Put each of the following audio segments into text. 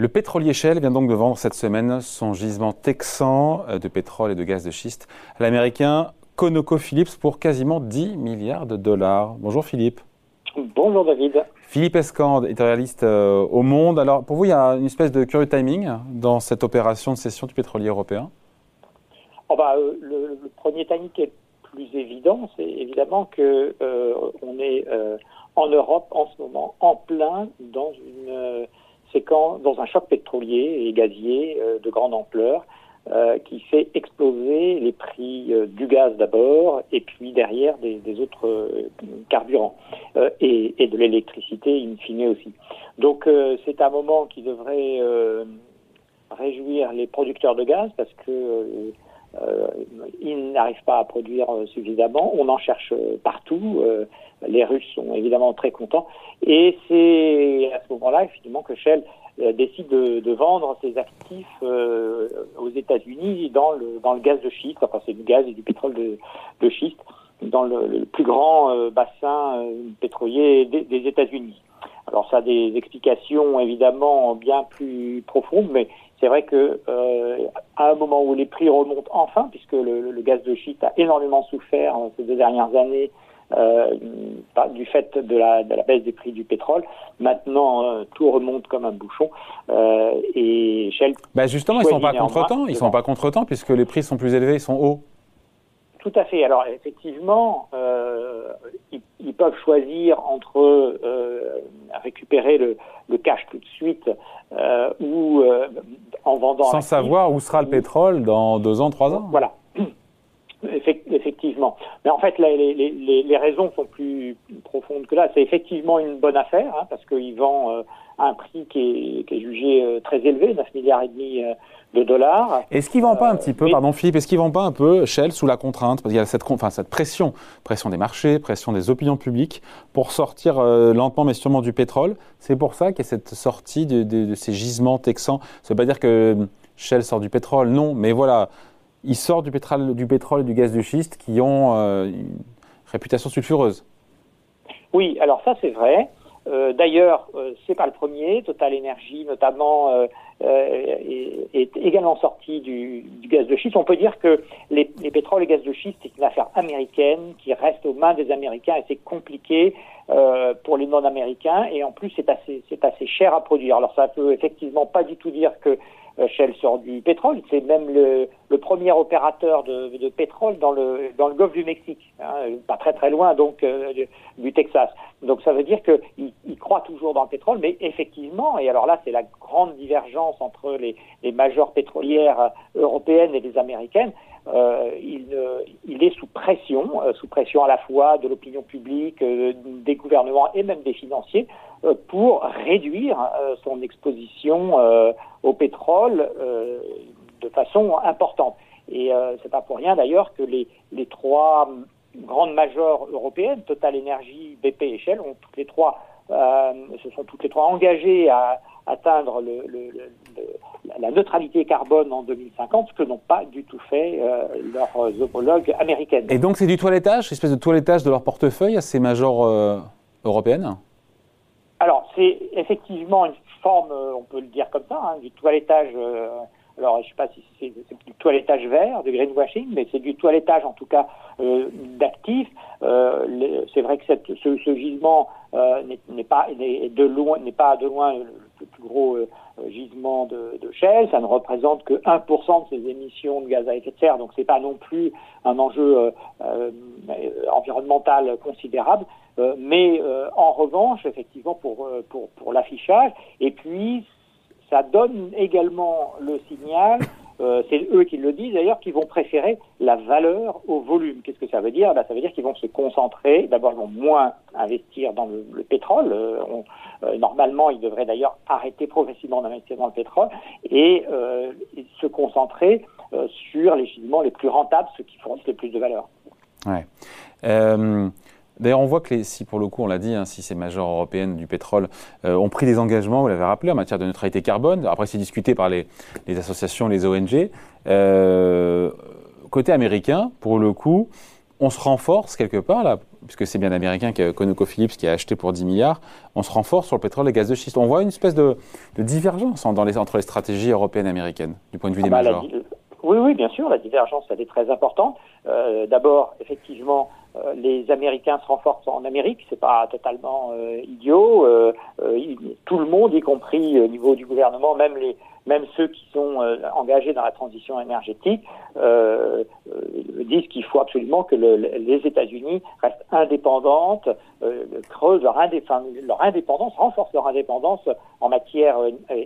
Le pétrolier Shell vient donc de vendre cette semaine son gisement texan de pétrole et de gaz de schiste à l'américain ConocoPhillips pour quasiment 10 milliards de dollars. Bonjour Philippe. Bonjour David. Philippe Escande, éditorialiste euh, au Monde. Alors pour vous, il y a une espèce de curieux timing dans cette opération de cession du pétrolier européen? Oh bah, euh, le, premier timing qui est plus évident, c'est évidemment que euh, on est en Europe en ce moment en plein dans une séquence, dans un choc pétrolier et gazier de grande ampleur. Euh, qui fait exploser les prix euh, du gaz d'abord et puis derrière des, autres euh, carburants et, et, de l'électricité in fine aussi. Donc c'est un moment qui devrait réjouir les producteurs de gaz parce que ils n'arrivent pas à produire suffisamment. On en cherche partout. les Russes sont évidemment très contents. Et c'est à ce moment-là, effectivement, que Shell euh, décide de, vendre ses actifs euh, aux États-Unis dans le, dans le gaz de schiste, enfin c'est du gaz et du pétrole de, schiste, dans le, plus grand euh, bassin pétrolier des, des États-Unis. Alors ça a des explications évidemment bien plus profondes, mais c'est vrai que euh, à un moment où les prix remontent enfin, puisque le, le, gaz de schiste a énormément souffert ces deux dernières années euh, du fait de la, de la, baisse des prix du pétrole. Maintenant, euh, tout remonte comme un bouchon. Euh, et Shell. Bah justement, ils ne sont pas contre-temps. Ils sont pas contre-temps puisque les prix sont plus élevés, ils sont hauts. Tout à fait. Alors effectivement, euh, ils, ils, peuvent choisir entre euh, récupérer le, le, cash tout de suite euh, ou en vendant. Sans savoir où sera le pétrole dans deux ans, trois ans. Voilà. Effectivement. Mais en fait, les, les, les, raisons sont plus profondes que là. C'est effectivement une bonne affaire, hein, parce qu'il vend euh, à un prix qui est, qui est jugé euh, très élevé, 9 milliards et demi euh, de dollars. Est-ce qu'il vend pas un petit peu, pardon Philippe, est-ce qu'il vend pas un peu Shell sous la contrainte? Parce qu'il y a cette, enfin, cette pression, pression des marchés, pression des opinions publiques pour sortir lentement mais sûrement du pétrole. C'est pour ça qu'il y a cette sortie de, de, de ces gisements texans. Ça veut pas dire que Shell sort du pétrole, non, mais voilà ils sortent du pétrole, du et du gaz de schiste qui ont euh, une réputation sulfureuse. Oui, alors ça c'est vrai. Euh, D'ailleurs, euh, c'est pas le premier. Total Energy, notamment, euh, est, également sorti du, gaz de schiste. On peut dire que les, les pétroles et gaz de schiste, c'est une affaire américaine qui reste aux mains des Américains et c'est compliqué pour les non-américains. Et en plus, c'est assez, assez cher à produire. Alors, ça peut effectivement pas du tout dire que Shell sort du pétrole. C'est même le, le, premier opérateur de, de, pétrole dans le, dans le golfe du Mexique, hein, pas très très loin donc euh, du, Texas. Donc ça veut dire qu'il il croit toujours dans le pétrole, mais effectivement, et alors là c'est la grande divergence entre les, les majors pétrolières européennes et les américaines, euh, il, il, est sous pression, euh, sous pression à la fois de l'opinion publique, euh, des gouvernements et même des financiers, euh, pour réduire euh, son exposition au pétrole de façon importante. Et c'est pas pour rien d'ailleurs que les, les trois grandes majors européennes, Total Energy, BP et Shell, ont toutes les trois, se sont toutes les trois engagées à atteindre le, le, le, la neutralité carbone en 2050, ce que n'ont pas du tout fait euh, leurs homologues américaines. Et donc c'est du toilettage, espèce de toilettage de leur portefeuille à ces majors euh, européennes? Alors c'est effectivement une forme, euh, on peut le dire comme ça, hein, du toilettage. Euh, alors je ne sais pas si c'est du toilettage vert, du greenwashing, mais c'est du toilettage en tout cas euh, d'actifs. Euh, c'est vrai que cette, ce, ce, gisement euh, n'est pas de loin n'est pas de loin gros euh, gisement de, de, Shell. Ça ne représente que 1% de ses émissions de gaz à effet de serre, donc c'est pas non plus un enjeu euh, euh, environnemental considérable. mais en revanche, effectivement, pour, pour l'affichage, et puis ça donne également le signal euh, c'est eux qui le disent d'ailleurs, qui vont préférer la valeur au volume. Qu'est-ce que ça veut dire? Ben, Ça veut dire qu'ils vont se concentrer, d'abord ils vont moins investir dans le, le pétrole, euh, euh, normalement ils devraient d'ailleurs arrêter progressivement d'investir dans le pétrole, et, se concentrer sur les gisements les plus rentables, ceux qui fournissent le plus de valeur. Ouais. D'ailleurs, on voit que les, si pour le coup, on l'a dit, hein, si ces majors européennes du pétrole euh, ont pris des engagements, vous l'avez rappelé, en matière de neutralité carbone, après c'est discuté par les, les, associations, les ONG, euh, côté américain, pour le coup, on se renforce quelque part, là, puisque c'est bien américain que ConocoPhillips qui a acheté pour 10 milliards, on se renforce sur le pétrole et le gaz de schiste. On voit une espèce de, divergence dans les, entre les stratégies européennes et américaines, du point de vue des ah bah, majors. Oui, oui, bien sûr, la divergence, elle est très importante. Euh, d'abord, effectivement, les Américains se renforcent en Amérique, c'est pas totalement euh, idiot. tout le monde, y compris au niveau du gouvernement, même les même ceux qui sont engagés dans la transition énergétique, disent qu'il faut absolument que le, les États-Unis restent indépendantes, creusent leur, indépendance, renforcent leur indépendance en matière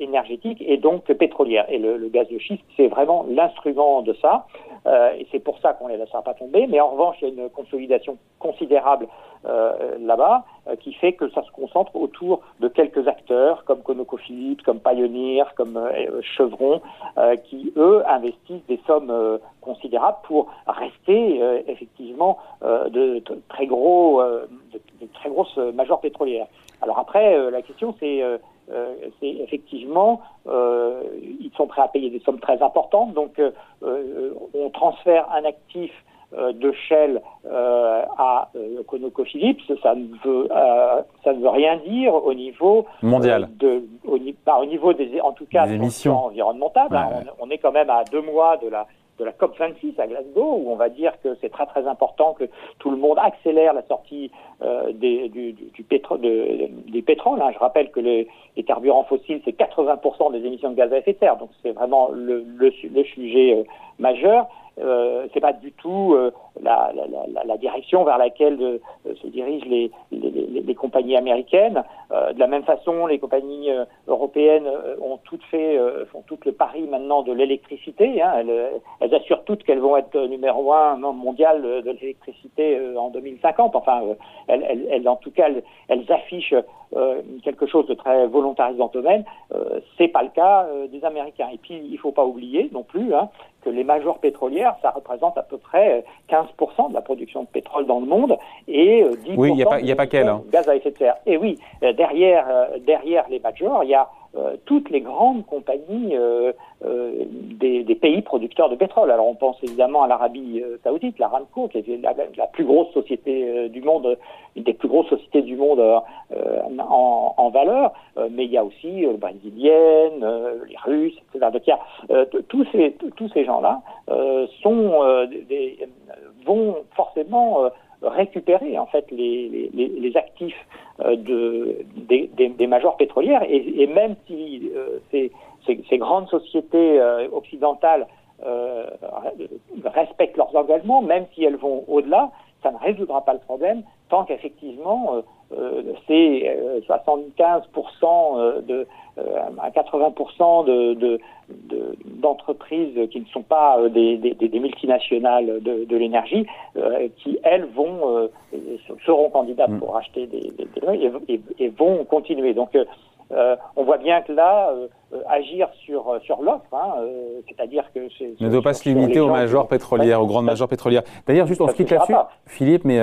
énergétique et donc pétrolière. Et le, le gaz de schiste, c'est vraiment l'instrument de ça. Euh, et c'est pour ça qu'on ne les laissera pas tomber. Mais en revanche, il y a une consolidation considérable euh, là-bas euh, qui fait que ça se concentre autour de quelques acteurs comme ConocoPhillips, comme Pioneer, comme Chevron, qui eux investissent des sommes considérables pour rester effectivement de, très gros, de, très grosses majors pétrolières. Alors après, la question c'est euh, effectivement, euh, ils sont prêts à payer des sommes très importantes. Donc, euh, on transfère un actif de Shell à ConocoPhillips, ça ne veut ça ne veut rien dire au niveau mondial, de, au, au, niveau des en tout cas des émissions environnementales. Hein. on, on, est quand même à deux mois de la de la COP 26 à Glasgow, où on va dire que c'est très très important que tout le monde accélère la sortie euh, des, du, du de, des pétroles. Hein. Je rappelle que les, les carburants fossiles, c'est 80% des émissions de gaz à effet de serre, donc c'est vraiment le, le, le sujet euh, majeur. Euh, c'est pas du tout euh, la, direction vers laquelle euh, se dirigent les, compagnies américaines. Euh, de la même façon, les compagnies européennes ont toutes font tout le pari maintenant de l'électricité. Hein. Elles, assurent toutes qu'elles vont être numéro un mondial de l'électricité en 2050. Enfin, en tout cas, elles, affichent quelque chose de très volontariste dans le domaine. c'est pas le cas des Américains. Et puis, il faut pas oublier non plus hein, que les majors pétrolières, ça représente à peu près 15% euh, de la production de pétrole dans le monde et 10% euh, oui, y a pas, y a pas hein. gaz à effet de serre. Et oui, euh, derrière, derrière les majors, il y a toutes les grandes compagnies euh, euh, des, pays producteurs de pétrole. Alors on pense évidemment à l'Arabie saoudite, l'Aramco, qui est la, plus grosse société du monde, une des plus grosses sociétés du monde en, valeur, mais il y a aussi brésiliennes, les Russes, etc. Donc il y a, tous ces, gens-là vont forcément récupérer en fait les, les, les actifs euh, de, des, des, des, majors pétrolières. Et, et même si euh, ces, ces, ces, grandes sociétés euh, occidentales respectent leurs engagements, même si elles vont au-delà, ça ne résoudra pas le problème tant qu'effectivement euh, c'est 75% de à 80% de, de, d'entreprises qui ne sont pas euh, des, des, des multinationales de, de l'énergie, euh, qui elles vont euh, seront candidates mm. pour acheter des, et, et, vont continuer. Donc on voit bien que là, agir sur sur l'offre, hein, c'est-à-dire que ne doit pas se limiter aux majors pétrolières, aux grandes majors pétrolières. D'ailleurs, juste on se quitte là-dessus, Philippe, mais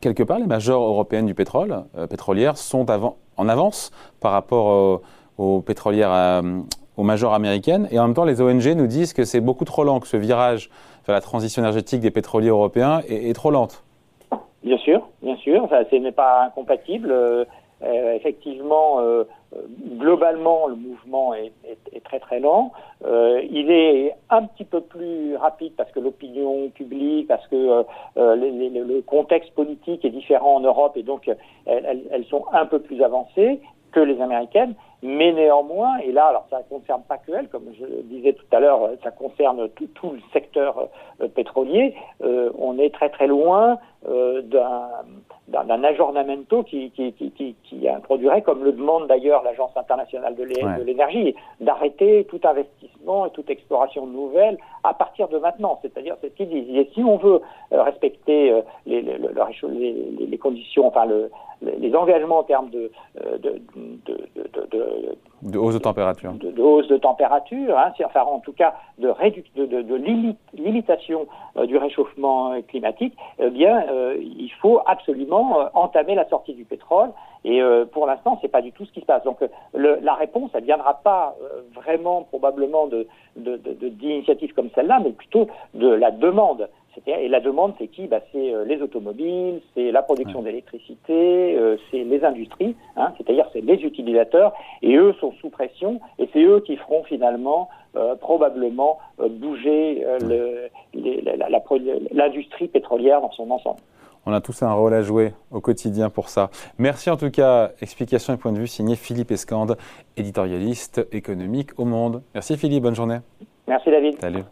quelque part, les majors européennes du pétrole, pétrolières, sont avant, en avance par rapport aux pétrolières aux majors américaines. Et en même temps, les ONG nous disent que c'est beaucoup trop lent, que ce virage vers la transition énergétique des pétroliers européens est, trop lente. Bien sûr, bien sûr. ce n'est pas incompatible. Euh, euh, effectivement, euh, globalement, le mouvement est, très très lent. il est un petit peu plus rapide parce que l'opinion publique, parce que le contexte politique est différent en Europe et donc elles, elles, sont un peu plus avancées que les américaines. Mais néanmoins, et là, alors ça ne concerne pas que elle, comme je disais tout à l'heure, ça concerne tout, le secteur euh, pétrolier, euh, on est très très loin euh, d'un aggiornamento qui, qui, qui, qui, introduirait, comme le demande d'ailleurs l'Agence internationale de l'énergie, d'arrêter tout investissement et toute exploration nouvelle à partir de maintenant. C'est-à-dire, c'est ce qu'ils disent. Et si on veut respecter les, les, les, les, conditions, enfin le, les engagements en termes de, de, de, de de hausse de température. De, hausse de température, hein, enfin en tout cas de, de, de limitation euh, du réchauffement climatique, eh bien, euh, il faut absolument vraiment entamer la sortie du pétrole. Et pour l'instant, c'est pas du tout ce qui se passe. Donc la réponse, elle viendra pas vraiment probablement de d'initiatives comme celle-là, mais plutôt de la demande. Et la demande, c'est qui? Bah, C'est euh, les automobiles, c'est la production d'électricité, euh, c'est les industries, hein, c'est-à-dire c'est les utilisateurs, et eux sont sous pression, et c'est eux qui feront finalement euh, probablement bouger l'industrie pétrolière dans son ensemble. On a tous un rôle à jouer au quotidien pour ça. Merci en tout cas. Explication et point de vue signé Philippe Escande, éditorialiste économique au Monde. Merci Philippe, bonne journée. Merci David. Salut.